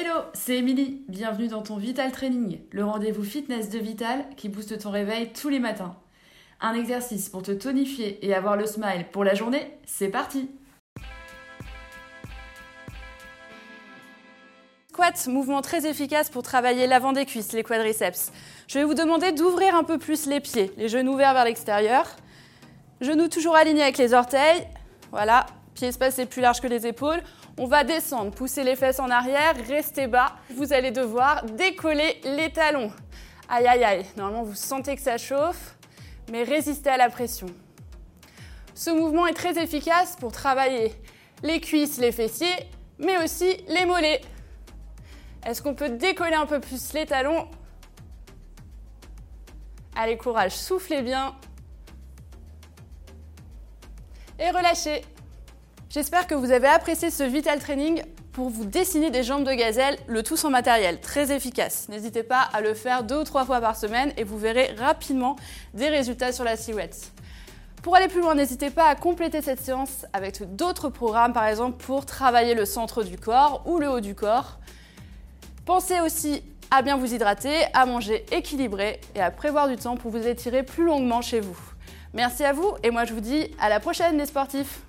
Hello, c'est Émilie. Bienvenue dans ton Vital Training, le rendez-vous fitness de Vital qui booste ton réveil tous les matins. Un exercice pour te tonifier et avoir le smile pour la journée, c'est parti Squat, mouvement très efficace pour travailler l'avant des cuisses, les quadriceps. Je vais vous demander d'ouvrir un peu plus les pieds, les genoux ouverts vers l'extérieur. Genoux toujours alignés avec les orteils. Voilà, pieds espacés plus larges que les épaules. On va descendre, pousser les fesses en arrière, rester bas. Vous allez devoir décoller les talons. Aïe, aïe, aïe. Normalement, vous sentez que ça chauffe, mais résistez à la pression. Ce mouvement est très efficace pour travailler les cuisses, les fessiers, mais aussi les mollets. Est-ce qu'on peut décoller un peu plus les talons? Allez, courage, soufflez bien. Et relâchez. J'espère que vous avez apprécié ce Vital Training pour vous dessiner des jambes de gazelle, le tout sans matériel, très efficace. N'hésitez pas à le faire deux ou trois fois par semaine et vous verrez rapidement des résultats sur la silhouette. Pour aller plus loin, n'hésitez pas à compléter cette séance avec d'autres programmes, par exemple pour travailler le centre du corps ou le haut du corps. Pensez aussi à bien vous hydrater, à manger équilibré et à prévoir du temps pour vous étirer plus longuement chez vous. Merci à vous et moi je vous dis à la prochaine les sportifs